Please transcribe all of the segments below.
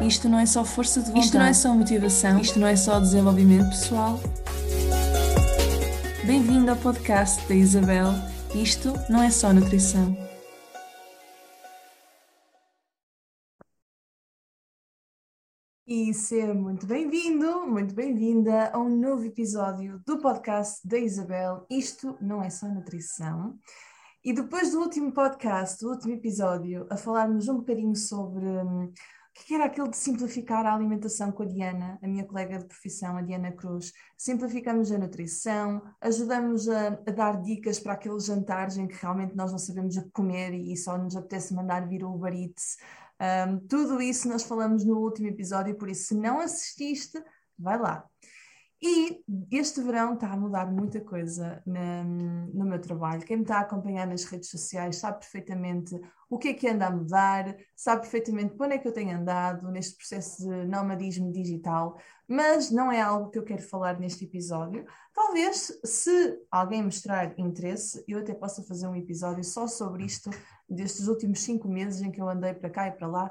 Isto não é só força de vontade. Isto não é só motivação. Isto não é só desenvolvimento pessoal. Bem-vindo ao podcast da Isabel. Isto não é só nutrição. E seja muito bem-vindo, muito bem-vinda a um novo episódio do podcast da Isabel. Isto não é só nutrição. E depois do último podcast, do último episódio, a falarmos um bocadinho sobre hum, que era aquilo de simplificar a alimentação com a Diana, a minha colega de profissão, a Diana Cruz. Simplificamos a nutrição, ajudamos a, a dar dicas para aqueles jantares em que realmente nós não sabemos o que comer e só nos apetece mandar vir o Uber Eats. Um, tudo isso nós falamos no último episódio, por isso, se não assististe, vai lá. E este verão está a mudar muita coisa na, no meu trabalho. Quem me está a acompanhar nas redes sociais sabe perfeitamente o que é que anda a mudar, sabe perfeitamente para onde é que eu tenho andado neste processo de nomadismo digital, mas não é algo que eu quero falar neste episódio. Talvez, se alguém mostrar interesse, eu até possa fazer um episódio só sobre isto, destes últimos cinco meses em que eu andei para cá e para lá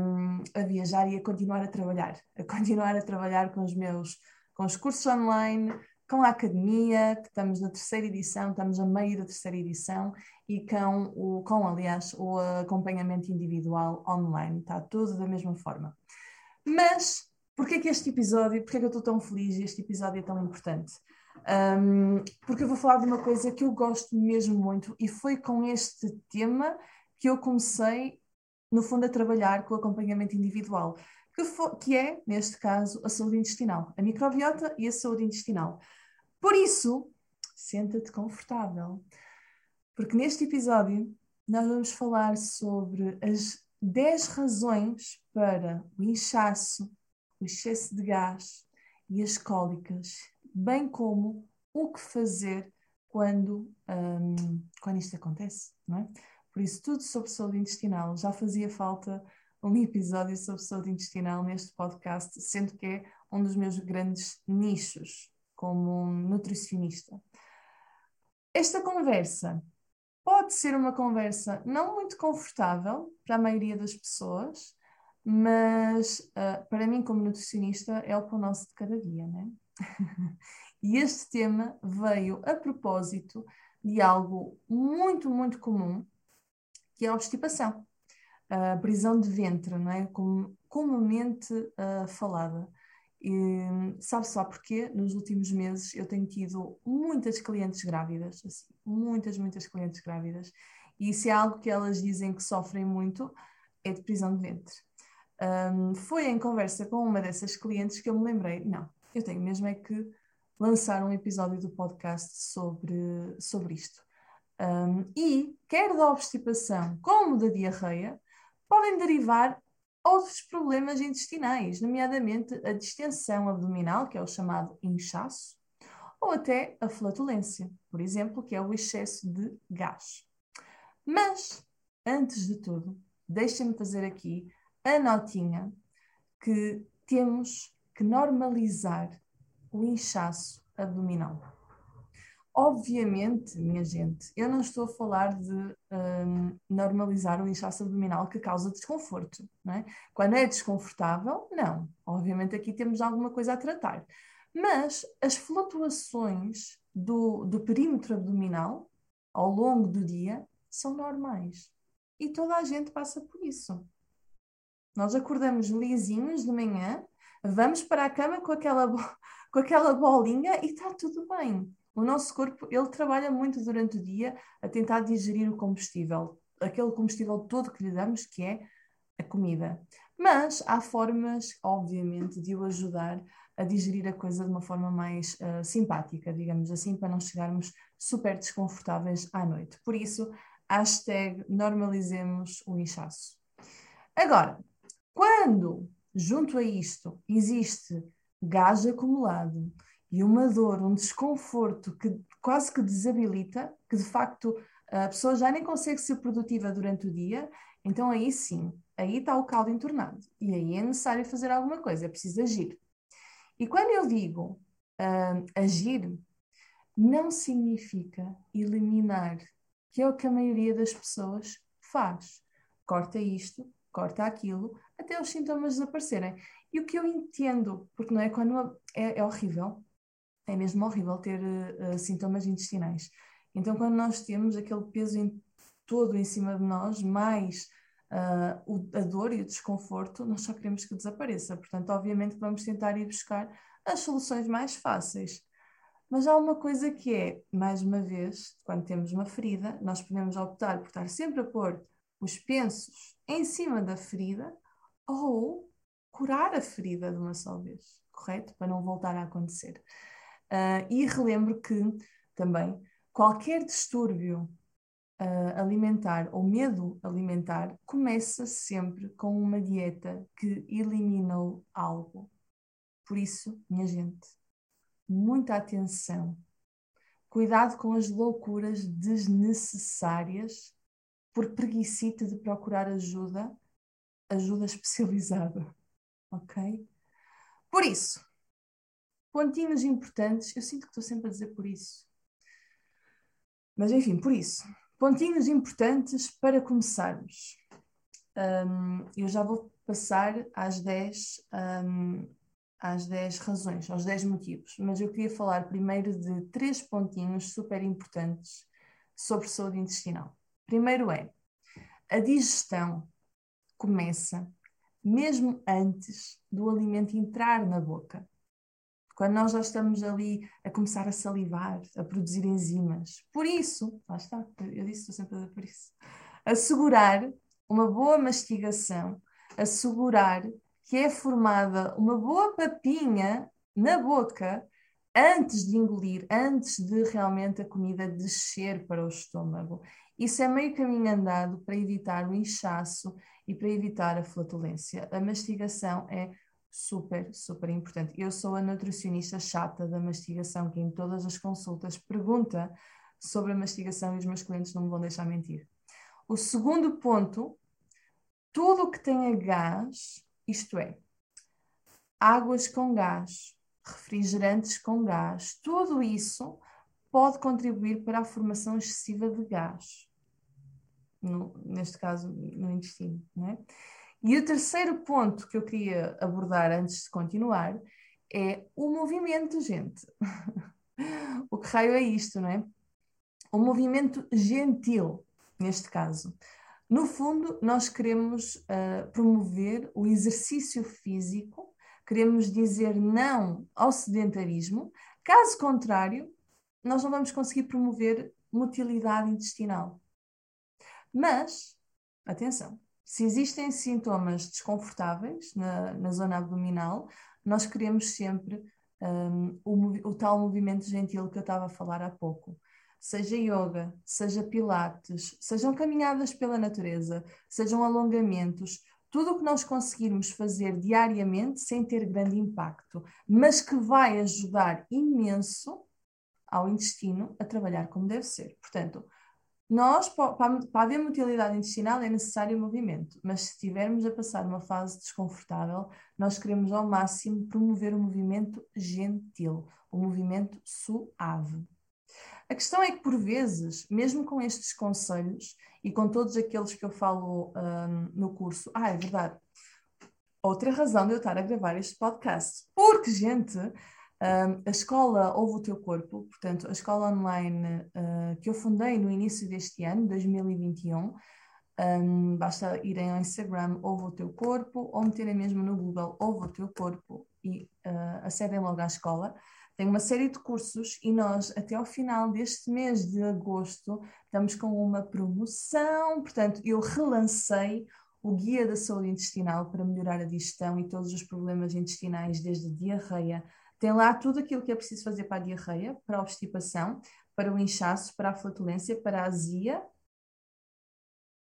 um, a viajar e a continuar a trabalhar, a continuar a trabalhar com os meus com os cursos online, com a academia, que estamos na terceira edição, estamos a meio da terceira edição, e com, o, com aliás, o acompanhamento individual online. Está tudo da mesma forma. Mas, porquê que este episódio, porquê que eu estou tão feliz e este episódio é tão importante? Um, porque eu vou falar de uma coisa que eu gosto mesmo muito e foi com este tema que eu comecei, no fundo, a trabalhar com o acompanhamento individual que, for, que é, neste caso, a saúde intestinal, a microbiota e a saúde intestinal. Por isso, senta-te confortável, porque neste episódio nós vamos falar sobre as 10 razões para o inchaço, o excesso de gás e as cólicas, bem como o que fazer quando, um, quando isto acontece, não é? Por isso, tudo sobre saúde intestinal já fazia falta um episódio sobre saúde intestinal neste podcast, sendo que é um dos meus grandes nichos como nutricionista. Esta conversa pode ser uma conversa não muito confortável para a maioria das pessoas, mas uh, para mim, como nutricionista, é o pão nosso de cada dia, né? e este tema veio a propósito de algo muito, muito comum, que é a obstipação a prisão de ventre, não é? Com, comumente uh, falada. Sabe só porque nos últimos meses eu tenho tido muitas clientes grávidas, assim, muitas, muitas clientes grávidas, e se é algo que elas dizem que sofrem muito, é de prisão de ventre. Um, foi em conversa com uma dessas clientes que eu me lembrei, não, eu tenho mesmo é que lançar um episódio do podcast sobre, sobre isto. Um, e quer da obstipação como da diarreia, podem derivar outros problemas intestinais, nomeadamente a distensão abdominal, que é o chamado inchaço, ou até a flatulência, por exemplo, que é o excesso de gás. Mas, antes de tudo, deixem-me fazer aqui a notinha que temos que normalizar o inchaço abdominal. Obviamente, minha gente, eu não estou a falar de um, normalizar o inchaço abdominal que causa desconforto. Não é? Quando é desconfortável, não. Obviamente, aqui temos alguma coisa a tratar. Mas as flutuações do, do perímetro abdominal ao longo do dia são normais. E toda a gente passa por isso. Nós acordamos lisinhos de manhã, vamos para a cama com aquela, com aquela bolinha e está tudo bem. O nosso corpo, ele trabalha muito durante o dia a tentar digerir o combustível, aquele combustível todo que lhe damos, que é a comida. Mas há formas, obviamente, de o ajudar a digerir a coisa de uma forma mais uh, simpática, digamos assim, para não chegarmos super desconfortáveis à noite. Por isso, hashtag normalizemos o inchaço. Agora, quando junto a isto existe gás acumulado, e uma dor, um desconforto que quase que desabilita, que de facto a pessoa já nem consegue ser produtiva durante o dia, então aí sim, aí está o caldo entornado. E aí é necessário fazer alguma coisa, é preciso agir. E quando eu digo uh, agir, não significa eliminar, que é o que a maioria das pessoas faz. Corta isto, corta aquilo, até os sintomas desaparecerem. E o que eu entendo, porque não é quando é, é horrível, é mesmo horrível ter uh, sintomas intestinais. Então, quando nós temos aquele peso em, todo em cima de nós, mais uh, o, a dor e o desconforto, nós só queremos que desapareça. Portanto, obviamente, vamos tentar ir buscar as soluções mais fáceis. Mas há uma coisa que é, mais uma vez, quando temos uma ferida, nós podemos optar por estar sempre a pôr os pensos em cima da ferida ou curar a ferida de uma só vez, correto? Para não voltar a acontecer. Uh, e relembro que também qualquer distúrbio uh, alimentar ou medo alimentar começa sempre com uma dieta que eliminou algo. Por isso, minha gente, muita atenção. Cuidado com as loucuras desnecessárias por preguiçita de procurar ajuda, ajuda especializada. Ok? Por isso, pontinhos importantes, eu sinto que estou sempre a dizer por isso. Mas enfim, por isso, pontinhos importantes para começarmos. Um, eu já vou passar às 10, um, às 10 razões, aos 10 motivos, mas eu queria falar primeiro de três pontinhos super importantes sobre saúde intestinal. Primeiro é, a digestão começa mesmo antes do alimento entrar na boca. Quando nós já estamos ali a começar a salivar, a produzir enzimas. Por isso, lá está, eu disse, estou sempre a dizer por isso. Assegurar uma boa mastigação, assegurar que é formada uma boa papinha na boca antes de engolir, antes de realmente a comida descer para o estômago. Isso é meio caminho andado para evitar o inchaço e para evitar a flatulência. A mastigação é super, super importante. Eu sou a nutricionista chata da mastigação, que em todas as consultas pergunta sobre a mastigação e os meus clientes não me vão deixar mentir. O segundo ponto, tudo que tenha gás, isto é, águas com gás, refrigerantes com gás, tudo isso pode contribuir para a formação excessiva de gás, no, neste caso no intestino. Não é? E o terceiro ponto que eu queria abordar antes de continuar é o movimento, gente. o que raio é isto, não é? O movimento gentil, neste caso. No fundo, nós queremos uh, promover o exercício físico, queremos dizer não ao sedentarismo, caso contrário, nós não vamos conseguir promover motilidade intestinal. Mas, atenção, se existem sintomas desconfortáveis na, na zona abdominal, nós queremos sempre um, o, o, tal movimento gentil que eu estava a falar há pouco. Seja yoga, seja pilates, sejam caminhadas pela natureza, sejam alongamentos, tudo o que nós conseguirmos fazer diariamente sem ter grande impacto, mas que vai ajudar imenso ao intestino a trabalhar como deve ser. Portanto, nós, para haver motilidade intestinal, é necessário movimento, mas se estivermos a passar uma fase desconfortável, nós queremos ao máximo promover o um movimento gentil, o um movimento suave. A questão é que, por vezes, mesmo com estes conselhos e com todos aqueles que eu falo um, no curso, ah, é verdade, outra razão de eu estar a gravar este podcast, porque, gente, a escola Ouve o Teu Corpo, portanto, a escola online uh, que eu fundei no início deste ano, 2021, um, basta irem ao Instagram Ouve o Teu Corpo ou meterem mesmo no Google Ouve o Teu Corpo e uh, acedem logo à escola. Tem uma série de cursos e nós, até ao final deste mês de agosto, estamos com uma promoção. Portanto, eu relancei o Guia da Saúde Intestinal para melhorar a digestão e todos os problemas intestinais, desde diarreia tem lá tudo aquilo que é preciso fazer para a diarreia, para a obstipação, para o inchaço, para a flatulência, para a azia.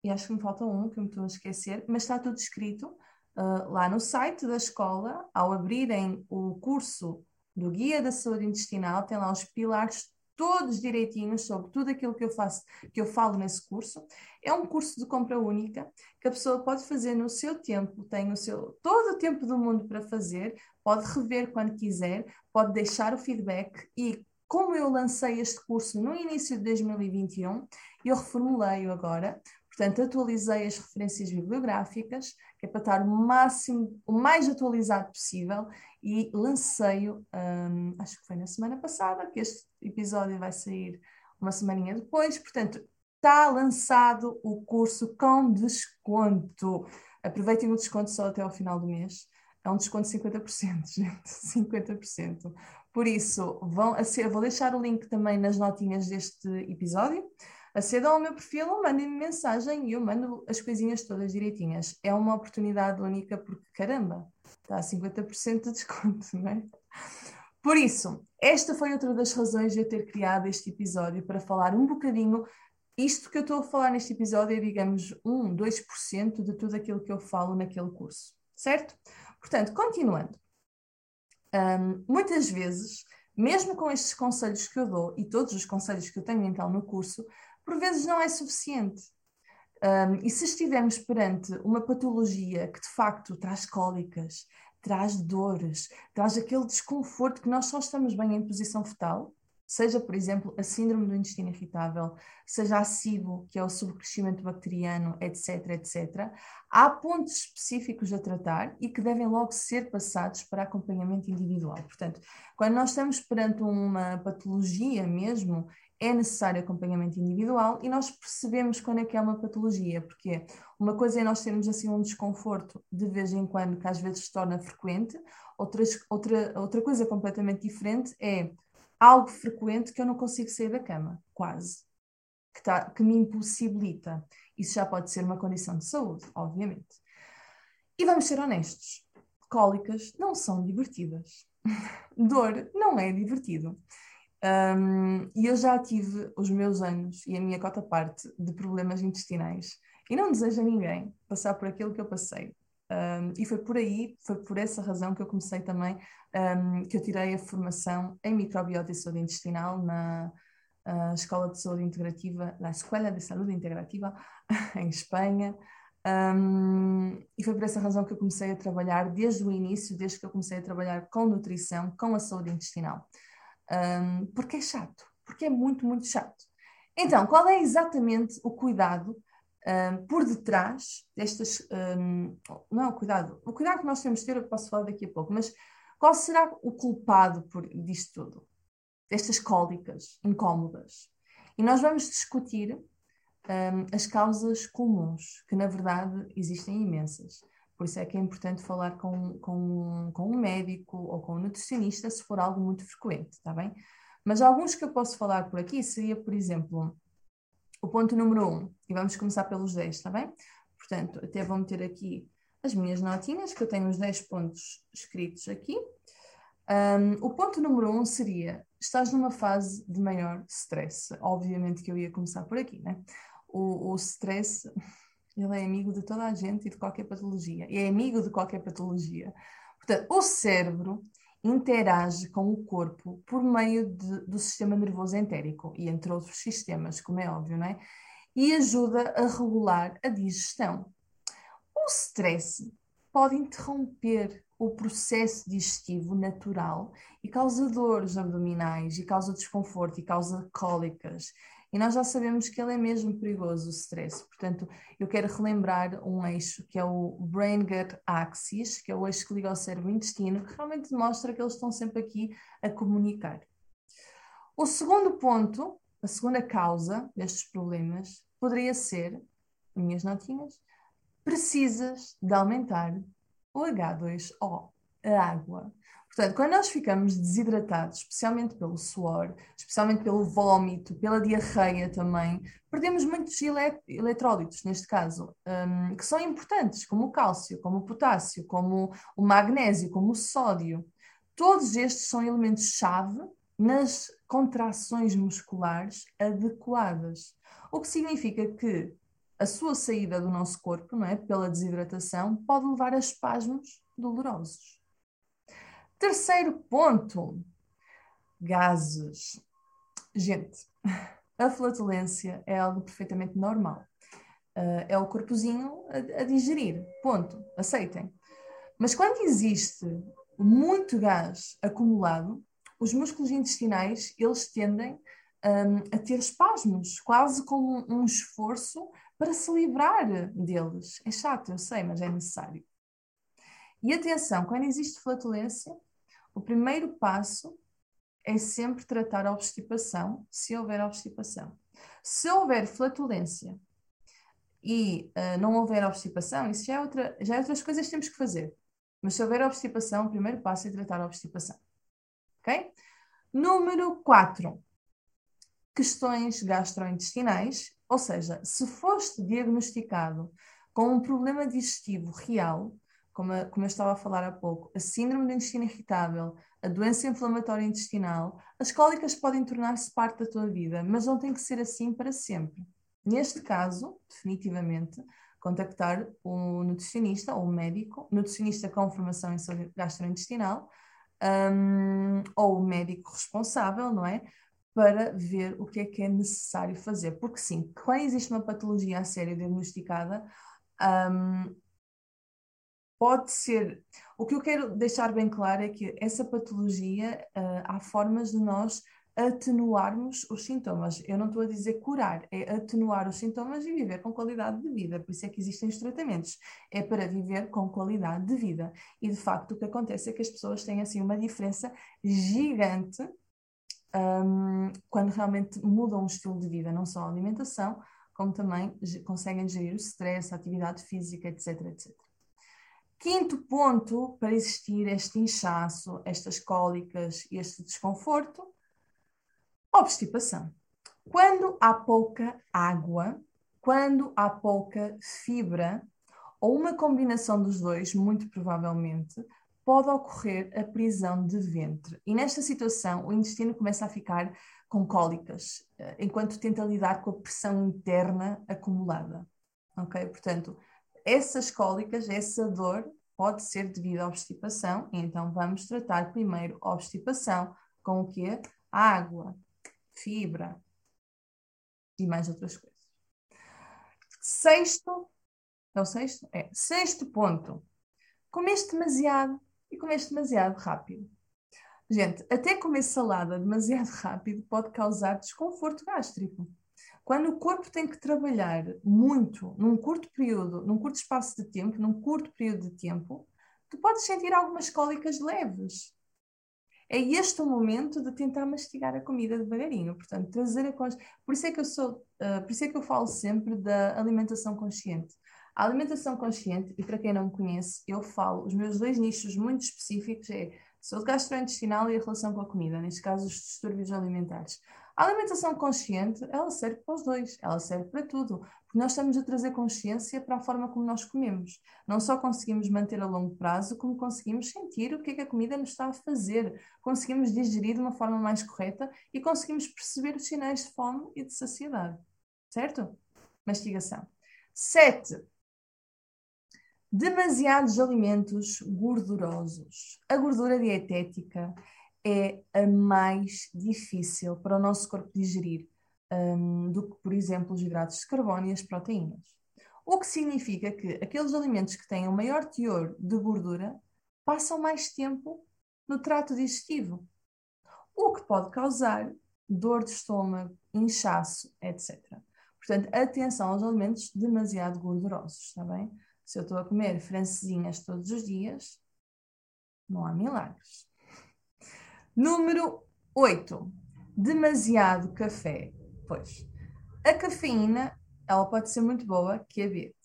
E acho que me falta um, que me estou a esquecer, mas está tudo escrito uh, lá no site da escola. Ao abrirem o curso do Guia da Saúde Intestinal, tem lá os pilares todos direitinhos sobre tudo aquilo que eu faço, que eu falo nesse curso. É um curso de compra única que a pessoa pode fazer no seu tempo, tem o seu todo o tempo do mundo para fazer, pode rever quando quiser, pode deixar o feedback e como eu lancei este curso no início de 2021, eu reformulei-o agora. Portanto, atualizei as referências bibliográficas, que é para estar o máximo, o mais atualizado possível, e lancei-o, um, acho que foi na semana passada, que este episódio vai sair uma semaninha depois, portanto, está lançado o curso com desconto. Aproveitem o desconto só até ao final do mês. É um desconto de 50%, gente, 50%. Por isso, vão aceder, vou deixar o link também nas notinhas deste episódio. Acedam ao meu perfil, mandem-me mensagem e eu mando as coisinhas todas direitinhas. É uma oportunidade única porque, caramba, está a 50% de desconto, não é? Por isso, esta foi outra das razões de eu ter criado este episódio para falar um bocadinho. Isto que eu estou a falar neste episódio é, digamos, 1, 2% de tudo aquilo que eu falo naquele curso, certo? Portanto, continuando. Um, muitas vezes, mesmo com estes conselhos que eu dou e todos os conselhos que eu tenho então no curso, por vezes não é suficiente. Um, e se estivermos perante uma patologia que de facto traz cólicas, traz dores, traz aquele desconforto que nós só estamos bem em posição fetal, seja, por exemplo, a síndrome do intestino irritável, seja a SIBO, que é o subcrescimento bacteriano, etc, etc, há pontos específicos a tratar e que devem logo ser passados para acompanhamento individual. Portanto, quando nós estamos perante uma patologia mesmo, é necessário acompanhamento individual e nós percebemos quando é que é uma patologia, porque uma coisa é nós termos assim um desconforto de vez em quando, que às vezes se torna frequente, Outras, outra, outra coisa completamente diferente é algo frequente que eu não consigo sair da cama, quase, que, tá, que me impossibilita. Isso já pode ser uma condição de saúde, obviamente. E vamos ser honestos: cólicas não são divertidas. Dor não é divertido. Um, e eu já tive os meus anos e a minha cota parte de problemas intestinais. E não desejo a ninguém passar por aquilo que eu passei. Um, e foi por aí, foi por essa razão que eu comecei também, um, que eu tirei a formação em microbiota e saúde intestinal na uh, Escola de Saúde Integrativa, na Escola de Saúde Integrativa, em Espanha. Um, e foi por essa razão que eu comecei a trabalhar desde o início, desde que eu comecei a trabalhar com nutrição, com a saúde intestinal um, porque é chato, porque é muito, muito chato. Então, qual é exatamente o cuidado um, por detrás destas. Um, não é o cuidado, o cuidado que nós temos de ter, eu posso falar daqui a pouco, mas qual será o culpado por disto tudo? Destas cólicas incómodas. E nós vamos discutir as causas comuns, que na verdade existem imensas. Por isso é que é importante falar com, com, com um médico ou com um nutricionista se for algo muito frequente, está bem? Mas alguns que eu posso falar por aqui seria, por exemplo, o ponto número 1, um, e vamos começar pelos 10, está bem? Portanto, até vou meter aqui as minhas notinhas, que eu tenho os 10 pontos escritos aqui. Um, o ponto número 1 um seria: estás numa fase de maior stress. Obviamente que eu ia começar por aqui, né? O, o stress ele é amigo de toda a gente e de qualquer patologia. E é amigo de qualquer patologia. Portanto, o cérebro interage com o corpo por meio de, do sistema nervoso entérico e entre outros sistemas, como é óbvio, não é? E ajuda a regular a digestão. O stress pode interromper o processo digestivo natural e causa dores abdominais, e causa desconforto, e causa cólicas, e nós já sabemos que ele é mesmo perigoso, o stress. Portanto, eu quero relembrar um eixo que é o Brain Gut Axis, que é o eixo que liga ao cérebro e intestino, que realmente demonstra que eles estão sempre aqui a comunicar. O segundo ponto, a segunda causa destes problemas, poderia ser, minhas notinhas, precisas de aumentar o H2O, a água. Portanto, quando nós ficamos desidratados, especialmente pelo suor, especialmente pelo vômito, pela diarreia também, perdemos muitos elet eletrólitos, neste caso, um, que são importantes, como o cálcio, como o potássio, como o magnésio, como o sódio. Todos estes são elementos-chave nas contrações musculares adequadas. O que significa que a sua saída do nosso corpo, não é, pela desidratação, pode levar a espasmos dolorosos. Terceiro ponto: gases. Gente, a flatulência é algo perfeitamente normal. Uh, é o corpozinho a, a, digerir. Ponto. Aceitem. Mas quando existe muito gás acumulado, os músculos intestinais eles tendem um, a ter espasmos, quase como um esforço para se livrar deles. É chato, eu sei, mas é necessário. E atenção, quando existe flatulência, o primeiro passo é sempre tratar a obstipação, se houver obstipação. Se houver flatulência e uh, não houver obstipação, isso já é, outra, já é outras coisas que temos que fazer. Mas se houver obstipação, o primeiro passo é tratar a obstipação. Ok? Número 4. Questões gastrointestinais, ou seja, se foste diagnosticado com um problema digestivo real, como, a, como eu estava a falar há pouco, a síndrome do intestino irritável, a doença inflamatória intestinal, as cólicas podem tornar-se parte da tua vida, mas não tem que ser assim para sempre. Neste caso, definitivamente, contactar o nutricionista ou o médico, nutricionista com formação em saúde gastrointestinal, um, ou o médico responsável, não é? Para ver o que é que é necessário fazer. Porque sim, quando existe uma patologia a sério diagnosticada, um, pode ser. O que eu quero deixar bem claro é que essa patologia, uh, há formas de nós atenuarmos os sintomas. Eu não estou a dizer curar, é atenuar os sintomas e viver com qualidade de vida. Por isso é que existem os tratamentos. É para viver com qualidade de vida. E de facto o que acontece é que as pessoas têm assim uma diferença gigante um, quando realmente mudam o estilo de vida, não só a alimentação, como também conseguem gerir o stress, a atividade física, etc, etc. Quinto ponto para existir este inchaço, estas cólicas e este desconforto, obstipação. Quando há pouca água, quando há pouca fibra, ou uma combinação dos dois, muito provavelmente, pode ocorrer a prisão de ventre. E nesta situação, o intestino começa a ficar com cólicas, eh, enquanto tenta lidar com a pressão interna acumulada. Ok? Portanto, essas cólicas, essa dor, pode ser devido à obstipação, então vamos tratar primeiro a obstipação com o quê? Água, fibra e mais outras coisas. Sexto, é o sexto? É, sexto ponto. Comeste demasiado e comeste demasiado rápido. Gente, até comer salada demasiado rápido pode causar desconforto gástrico. Quando o corpo tem que trabalhar muito, num curto período, num curto espaço de tempo, num curto período de tempo, tu podes sentir algumas cólicas leves. É este o momento de tentar mastigar a comida devagarinho, portanto, trazer a consciência. Por isso é que eu sou, uh, por isso é que eu falo sempre da alimentação consciente. A alimentação consciente, e para quem não me conhece, eu falo, os meus dois nichos muito específicos é saúde gastrointestinal e a relação com a comida, neste caso os distúrbios alimentares. A alimentação consciente, ela serve para os dois, ela serve para tudo, porque nós estamos a trazer consciência para a forma como nós comemos. Não só conseguimos manter a longo prazo, como conseguimos sentir o que é que a comida nos está a fazer, conseguimos digerir de uma forma mais correta e conseguimos perceber os sinais de fome e de saciedade. Certo? Mastigação. Sete, demasiados alimentos gordurosos. A gordura dietética é a mais difícil para o nosso corpo digerir um, do que, por exemplo, os hidratos de carbono e as proteínas. O que significa que aqueles alimentos que têm um maior teor de gordura passam mais tempo no trato digestivo, o que pode causar dor de estômago, inchaço, etc. Portanto, atenção aos alimentos demasiado gordurosos, está bem? Se eu estou a comer francesinhas todos os dias, não há milagres. Número 8. Demasiado café. Pois, a cafeína, ela pode ser muito boa, que é B.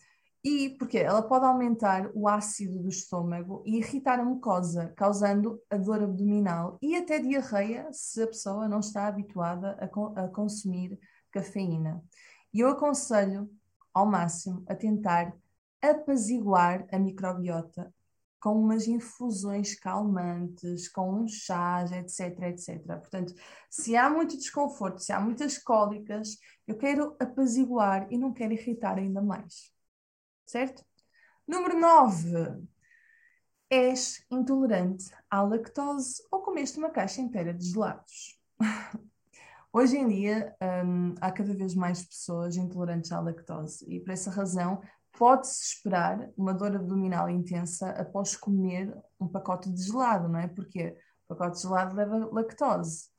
E porque ela pode aumentar o ácido do estômago e irritar a mucosa, causando a dor abdominal e até diarreia se a pessoa não está habituada a, co a consumir cafeína. E eu aconselho ao máximo a tentar apaziguar a microbiota com umas infusões calmantes, com uns chás, etc, etc. Portanto, se há muito desconforto, se há muitas cólicas, eu quero apaziguar e não quero irritar ainda mais. Certo? Número 9. És intolerante à lactose ou comeste uma caixa inteira de gelados? Hoje em dia, hum, há cada vez mais pessoas intolerantes à lactose e por essa razão pode-se esperar uma dor abdominal intensa após comer um pacote de gelado, não é? Porque o pacote de gelado leva lactose.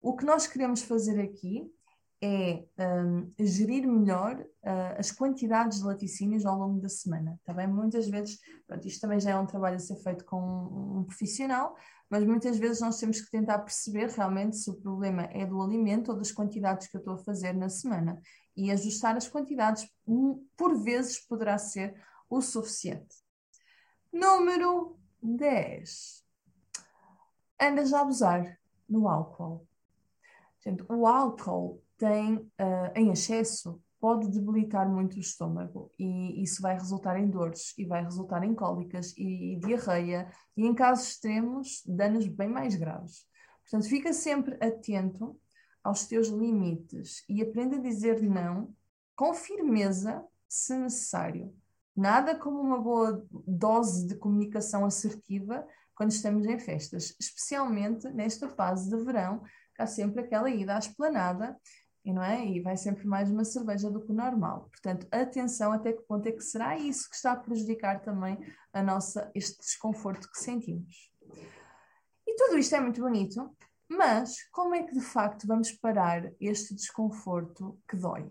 O que nós queremos fazer aqui é um, gerir melhor uh, as quantidades de laticínios ao longo da semana. Também tá muitas vezes, pronto, isto também já é um trabalho a ser feito com um, um profissional, mas muitas vezes nós temos que tentar perceber realmente se o problema é do alimento ou das quantidades que eu estou a fazer na semana e ajustar as quantidades, por vezes poderá ser o suficiente. Número 10. Andas a abusar no álcool. Gente, o álcool tem, uh, em excesso, pode debilitar muito o estômago e isso vai resultar em dores e vai resultar em cólicas e, e diarreia e, em casos extremos, danos bem mais graves. Portanto, fica sempre atento aos teus limites e aprenda a dizer não com firmeza, se necessário. Nada como uma boa dose de comunicação assertiva quando estamos em festas, especialmente nesta fase de verão, há sempre aquela ida à esplanada não é? E vai sempre mais uma cerveja do que o normal. Portanto, atenção até que ponto é que será isso que está a prejudicar também a nossa, este desconforto que sentimos. E tudo isto é muito bonito, mas como é que de facto vamos parar este desconforto que dói?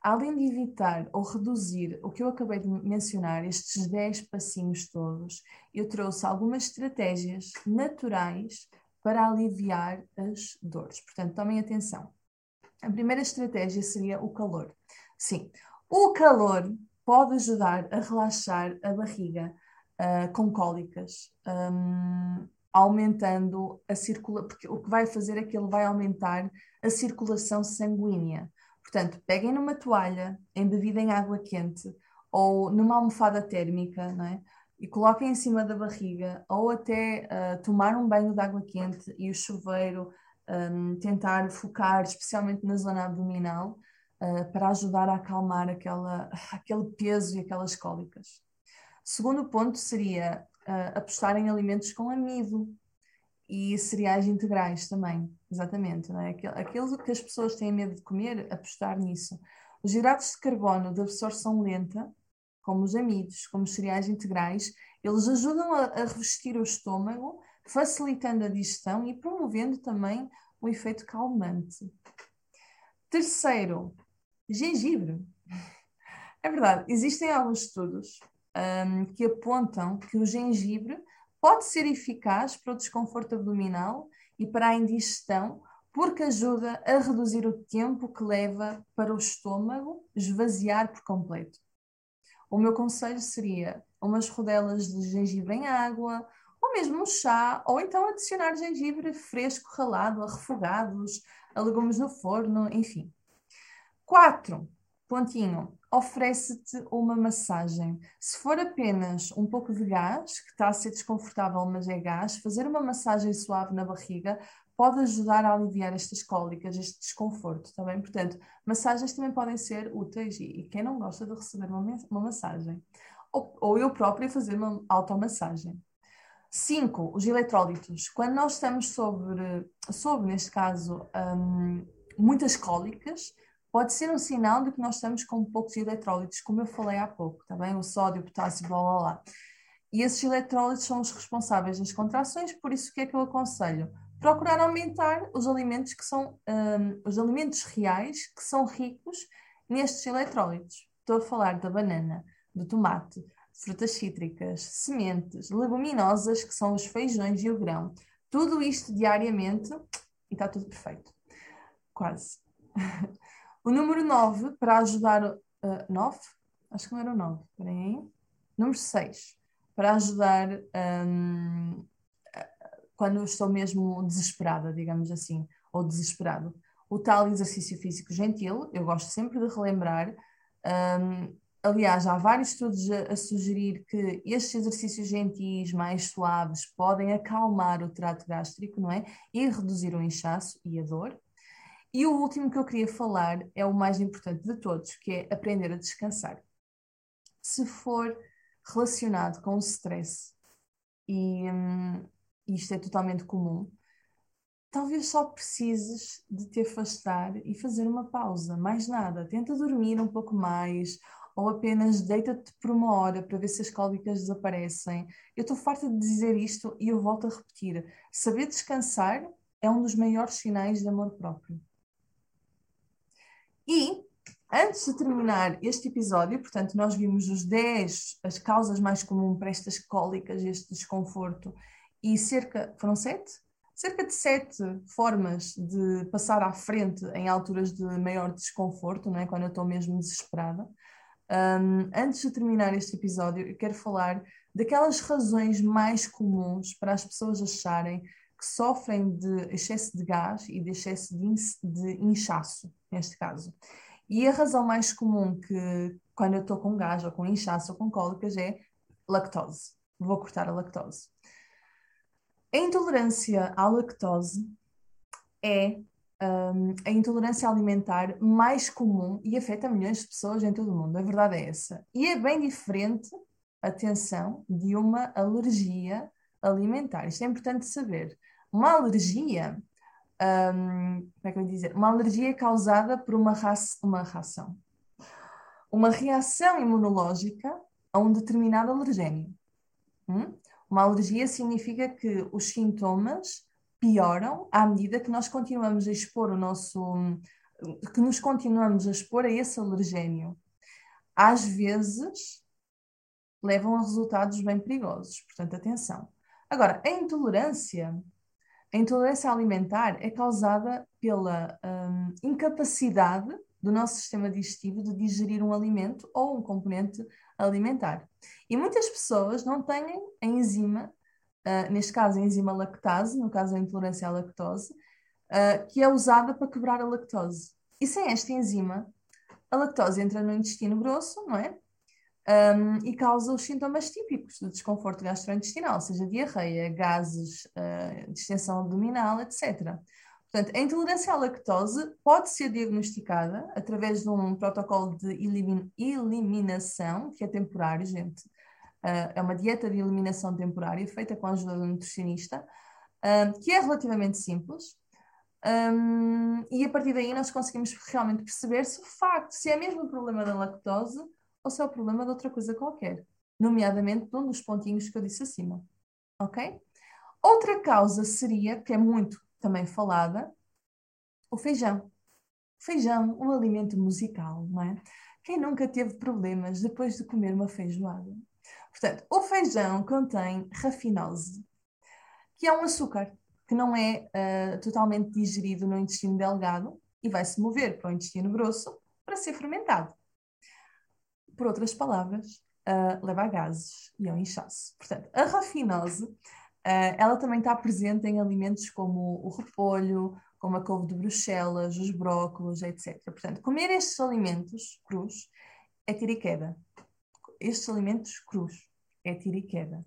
Além de evitar ou reduzir o que eu acabei de mencionar, estes 10 passinhos todos, eu trouxe algumas estratégias naturais para aliviar as dores. Portanto, tomem atenção. A primeira estratégia seria o calor. Sim, o calor pode ajudar a relaxar a barriga uh, com cólicas, um, aumentando a circulação, porque o que vai fazer é que ele vai aumentar a circulação sanguínea. Portanto, peguem numa toalha embebida em água quente ou numa almofada térmica, não é? E coloquem em cima da barriga, ou até uh, tomar um banho de água quente e o chuveiro um, tentar focar especialmente na zona abdominal uh, para ajudar a acalmar aquela, aquele peso e aquelas cólicas. Segundo ponto seria uh, apostar em alimentos com amido e cereais integrais também, exatamente. Não é? Aquilo, que as pessoas têm medo de comer, apostar nisso. Os hidratos de carbono de absorção lenta, como os amidos, como os cereais integrais, eles ajudam a, a revestir o estômago facilitando a digestão e promovendo também o efeito calmante. Terceiro, gengibre. É verdade, existem alguns estudos um, que apontam que o gengibre pode ser eficaz para o desconforto abdominal e para a indigestão, porque ajuda a reduzir o tempo que leva para o estômago esvaziar por completo. O meu conselho seria umas rodelas de gengibre em água, mesmo um chá, ou então adicionar gengibre fresco ralado a refogados, a legumes no forno, enfim. Quatro, pontinho, oferece-te uma massagem. Se for apenas um pouco de gás, que está a ser desconfortável, mas é gás, fazer uma massagem suave na barriga pode ajudar a aliviar estas cólicas, este desconforto, também. Tá Portanto, massagens também podem ser úteis e, e quem não gosta de receber uma, uma massagem? Ou, ou eu própria fazer uma automassagem. Cinco, os eletrólitos. Quando nós estamos sobre, sobre neste caso, um, muitas cólicas, pode ser um sinal de que nós estamos com poucos eletrólitos, como eu falei há pouco, tá? O sódio, o potássio, blá blá blá. E esses eletrólitos são os responsáveis das contrações, por isso o que é que eu aconselho? Procurar aumentar os alimentos que são um, os alimentos reais que são ricos nestes eletrólitos. Estou a falar da banana, do tomate, frutas cítricas, sementes, leguminosas, que são os feijões e o grão. Tudo isto diariamente e está tudo perfeito. Quase. o número 9, para ajudar. Uh, 9? Acho que não era o 9. Esperem aí. Número 6, para ajudar um, quando eu estou mesmo desesperada, digamos assim, ou desesperado. O tal exercício físico gentil, eu gosto sempre de relembrar, um, Aliás, há vários estudos a, a, sugerir que estes exercícios gentis mais suaves podem acalmar o trato gástrico, não é? E reduzir o inchaço e a dor. E o último que eu queria falar é o mais importante de todos, que é aprender a descansar. Se for relacionado com o stress, e hum, isto é totalmente comum, talvez só precises de te afastar e fazer uma pausa, mais nada. Tenta dormir um pouco mais ou apenas deita-te por uma hora para ver se as cólicas desaparecem. Eu estou farta de dizer isto e eu volto a repetir: saber descansar é um dos maiores sinais de amor próprio. E antes de terminar este episódio, portanto, nós vimos os 10, as causas mais comuns para estas cólicas, este desconforto, e cerca, foram sete? Cerca de sete formas de passar à frente em alturas de maior desconforto, não é? quando eu estou mesmo desesperada. Um, antes de terminar este episódio, eu quero falar daquelas razões mais comuns para as pessoas acharem que sofrem de excesso de gás e de excesso de, de inchaço, neste caso. E a razão mais comum que, quando eu estou com gás, ou com inchaço, ou com cólicas, é lactose. Vou cortar a lactose. A intolerância à lactose é um, a intolerância alimentar mais comum e afeta milhões de pessoas em todo o mundo. A verdade é essa. E é bem diferente, atenção, de uma alergia alimentar. Isto é importante saber. Uma alergia, um, como é que eu dizer? Uma alergia é causada por uma, raça, uma ração, uma reação imunológica a um determinado alergénio. Hum? Uma alergia significa que os sintomas pioram à medida que nós continuamos a expor o nosso que nos continuamos a expor a esse alergénio. Às vezes levam a resultados bem perigosos, portanto, atenção. Agora, a intolerância, a intolerância alimentar é causada pela hum, incapacidade do nosso sistema digestivo de digerir um alimento ou um componente alimentar. E muitas pessoas não têm a enzima uh, neste caso a enzima lactase, no caso a intolerância à lactose, uh, que é usada para quebrar a lactose. E sem esta enzima, a lactose entra no intestino grosso, não é? Um, e causa os sintomas típicos do desconforto gastrointestinal, seja diarreia, gases, uh, distensão abdominal, etc. Portanto, a intolerância à lactose pode ser diagnosticada através de um protocolo de elimin eliminação, que é temporário, gente, é uma dieta de eliminação temporária feita com a ajuda do nutricionista, uh, que é relativamente simples. Um, e a partir daí nós conseguimos realmente perceber se o facto, se é mesmo o problema da lactose ou se é o problema de outra coisa qualquer, nomeadamente de um dos pontinhos que eu disse acima. Ok? Outra causa seria, que é muito também falada, o feijão. Feijão, um alimento musical, não é? Quem nunca teve problemas depois de comer uma feijoada? Portanto, o feijão contém rafinose, que é um açúcar que não é uh, totalmente digerido no intestino delgado e vai se mover para o intestino grosso para ser fermentado. Por outras palavras, uh, leva a gases e ao inchaço. Portanto, a rafinose, uh, ela também está presente em alimentos como o repolho, como a couve de Bruxelas, os brócolos, etc. Portanto, comer estes alimentos crus é tiro e queda estes alimentos crus. É tiro e queda.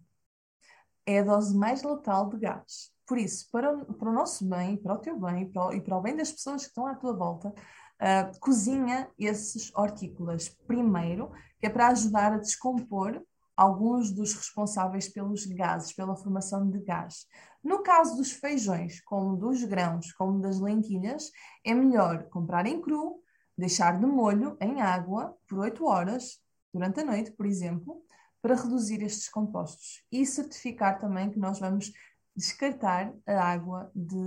É a dose mais letal de gás. Por isso, para, para o nosso bem, para o teu bem para o, e para o bem das pessoas que estão à tua volta, uh, cozinha esses hortícolas primeiro, que é para ajudar a descompor alguns dos responsáveis pelos gases, pela formação de gás. No caso dos feijões, como dos grãos, como das lentilhas, é melhor comprar em cru, deixar de molho em água por 8 horas, durante a noite, por exemplo, para reduzir estes compostos e certificar também que nós vamos descartar a água de,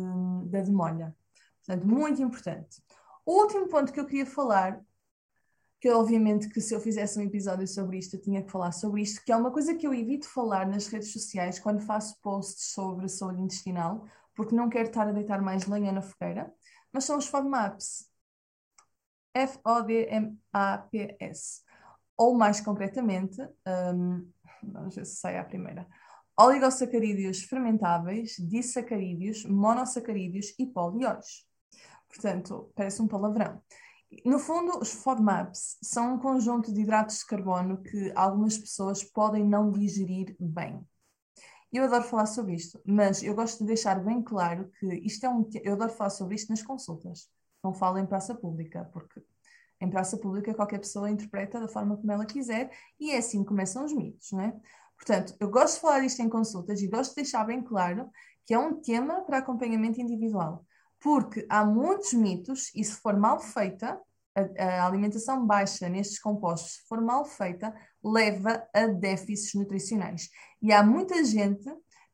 da demolha. Portanto, muito importante. O último ponto que eu queria falar, que obviamente que se eu fizesse um episódio sobre isto, eu tinha que falar sobre isto, que é uma coisa que eu evito falar nas redes sociais quando faço posts sobre saúde intestinal, porque não quero estar a deitar mais lenha na fogueira, mas são os FODMAPs. F-O-D-M-A-P-S ou mais concretamente, um, vamos ver se sai primeira, oligosacarídeos fermentáveis, disacarídeos, monossacarídeos e polióis. Portanto, parece um palavrão. No fundo, os FODMAPs são um conjunto de hidratos de carbono que algumas pessoas podem não digerir bem. Eu adoro falar sobre isto, mas eu gosto de deixar bem claro que isto é um. Eu adoro falar sobre isto nas consultas. Não falo em praça pública, porque em praça pública, qualquer pessoa interpreta da forma como ela quiser e é assim que começam os mitos, não é? Portanto, eu gosto de falar isto em consultas e gosto de deixar bem claro que é um tema para acompanhamento individual, porque há muitos mitos e se for mal feita, a, a alimentação baixa nestes compostos, se for mal feita, leva a déficits nutricionais. E há muita gente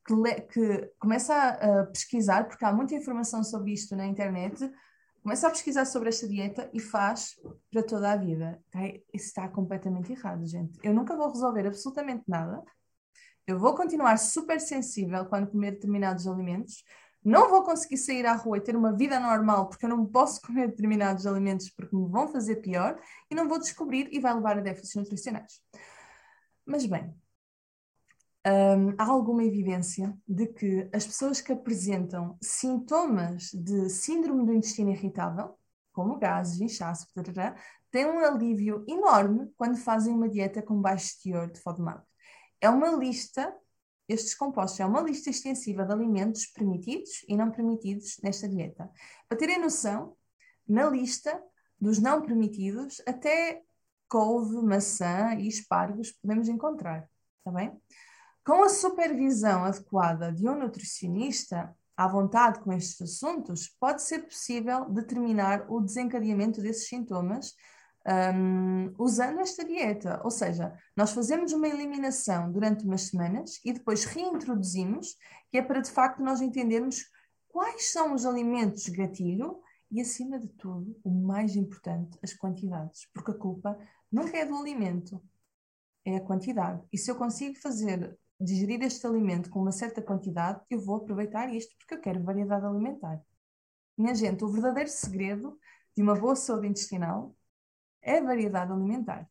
que, le, que começa a, a pesquisar, porque há muita informação sobre isto na internet, começa a pesquisar sobre esta dieta e faz para toda a vida. Isso está completamente errado, gente. Eu nunca vou resolver absolutamente nada. Eu vou continuar super sensível quando comer determinados alimentos. Não vou conseguir sair à rua e ter uma vida normal porque eu não posso comer determinados alimentos porque me vão fazer pior e não vou descobrir e vai levar a déficits nutricionais. Mas bem, um, há alguma evidência de que as pessoas que apresentam sintomas de síndrome do intestino irritável, como gases, inchaço, etc., têm um alívio enorme quando fazem uma dieta com baixo teor de FODMAP. É uma lista, estes compostos, é uma lista extensiva de alimentos permitidos e não permitidos nesta dieta. Para terem noção, na lista dos não permitidos, até couve, maçã e espargos podemos encontrar, está bem? Com a supervisão adequada de um nutricionista, à vontade com estes assuntos, pode ser possível determinar o desencadeamento desses sintomas um, usando esta dieta. Ou seja, nós fazemos uma eliminação durante umas semanas e depois reintroduzimos, que é para de facto nós entendermos quais são os alimentos gatilho e, acima de tudo, o mais importante, as quantidades, porque a culpa nunca é do alimento, é a quantidade. E se eu consigo fazer digerir este alimento com uma certa quantidade, eu vou aproveitar isto porque eu quero variedade alimentar. Minha gente, o verdadeiro segredo de uma boa saúde intestinal é a variedade alimentar.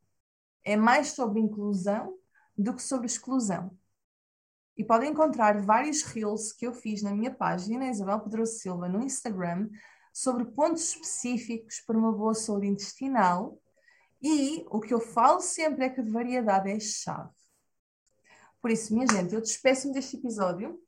É mais sobre inclusão do que sobre exclusão. E podem encontrar vários reels que eu fiz na minha página, Isabel Pedroso Silva, no Instagram, sobre pontos específicos para uma boa saúde intestinal. E o que eu falo sempre é que variedade é chave. Por isso, minha gente, eu despeço-me deste episódio.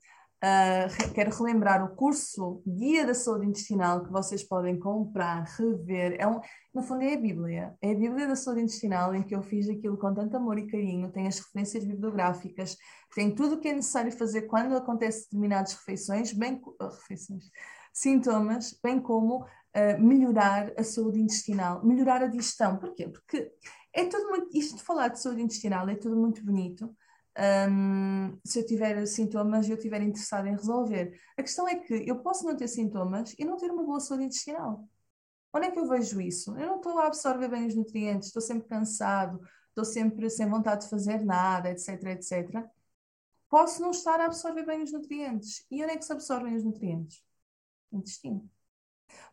Uh, quero relembrar o curso Guia da Saúde Intestinal que vocês podem comprar, rever. É um, no fundo, é a Bíblia. É a Bíblia da Saúde Intestinal em que eu fiz aquilo com tanto amor e carinho. Tem as referências bibliográficas, tem tudo o que é necessário fazer quando acontece determinadas refeições, bem uh, refeições, sintomas, bem como uh, melhorar a saúde intestinal, melhorar a digestão. Porquê? Porque é tudo muito. Isto de falar de saúde intestinal é tudo muito bonito um, se eu tiver sintomas e eu estiver interessado em resolver. A questão é que eu posso não ter sintomas e não ter uma boa saúde intestinal. Onde é que eu vejo isso? Eu não estou a absorver bem os nutrientes, estou sempre cansado, estou sempre sem vontade de fazer nada, etc, etc. Posso não estar a absorver bem os nutrientes. E onde é que se absorvem os nutrientes? No intestino.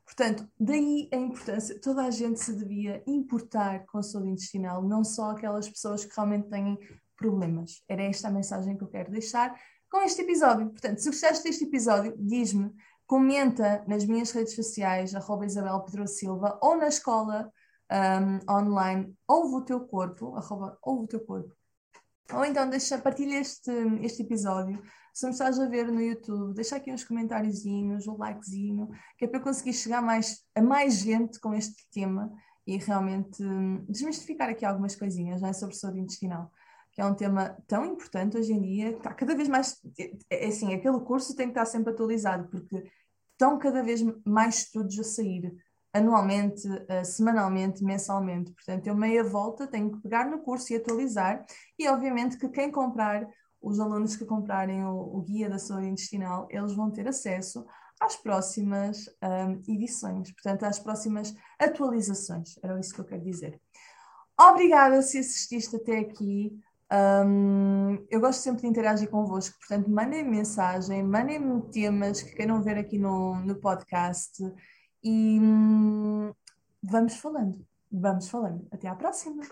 Portanto, daí a importância, toda a gente se devia importar com a saúde intestinal, não só aquelas pessoas que realmente têm problemas. Era esta a mensagem que eu quero deixar com este episódio. Portanto, se gostaste deste episódio, diz-me, comenta nas minhas redes sociais, arroba Isabel Pedro Silva, ou na escola um, online, ouve o teu corpo, arroba ouve o teu corpo. Ou então deixa, partilha este, este episódio. Se me estás a ver no YouTube, deixa aqui uns comentáriozinhos, um likezinho, que é para eu conseguir chegar mais, a mais gente com este tema e realmente hum, desmistificar aqui algumas coisinhas é, sobre saúde intestinal que é um tema tão importante hoje em dia, que está cada vez mais. É, é assim, aquele curso tem que estar sempre atualizado, porque estão cada vez mais estudos a sair, anualmente, uh, semanalmente, mensalmente. Portanto, eu meia volta tenho que pegar no curso e atualizar, e obviamente que quem comprar, os alunos que comprarem o, o Guia da Saúde Intestinal, eles vão ter acesso às próximas um, edições, portanto, às próximas atualizações. Era isso que eu quero dizer. Obrigada se assististe até aqui. Um, eu gosto sempre de interagir convosco, portanto, mandem-me mensagem, mandem-me temas que queiram ver aqui no, no podcast e hum, vamos falando. Vamos falando. Até à próxima!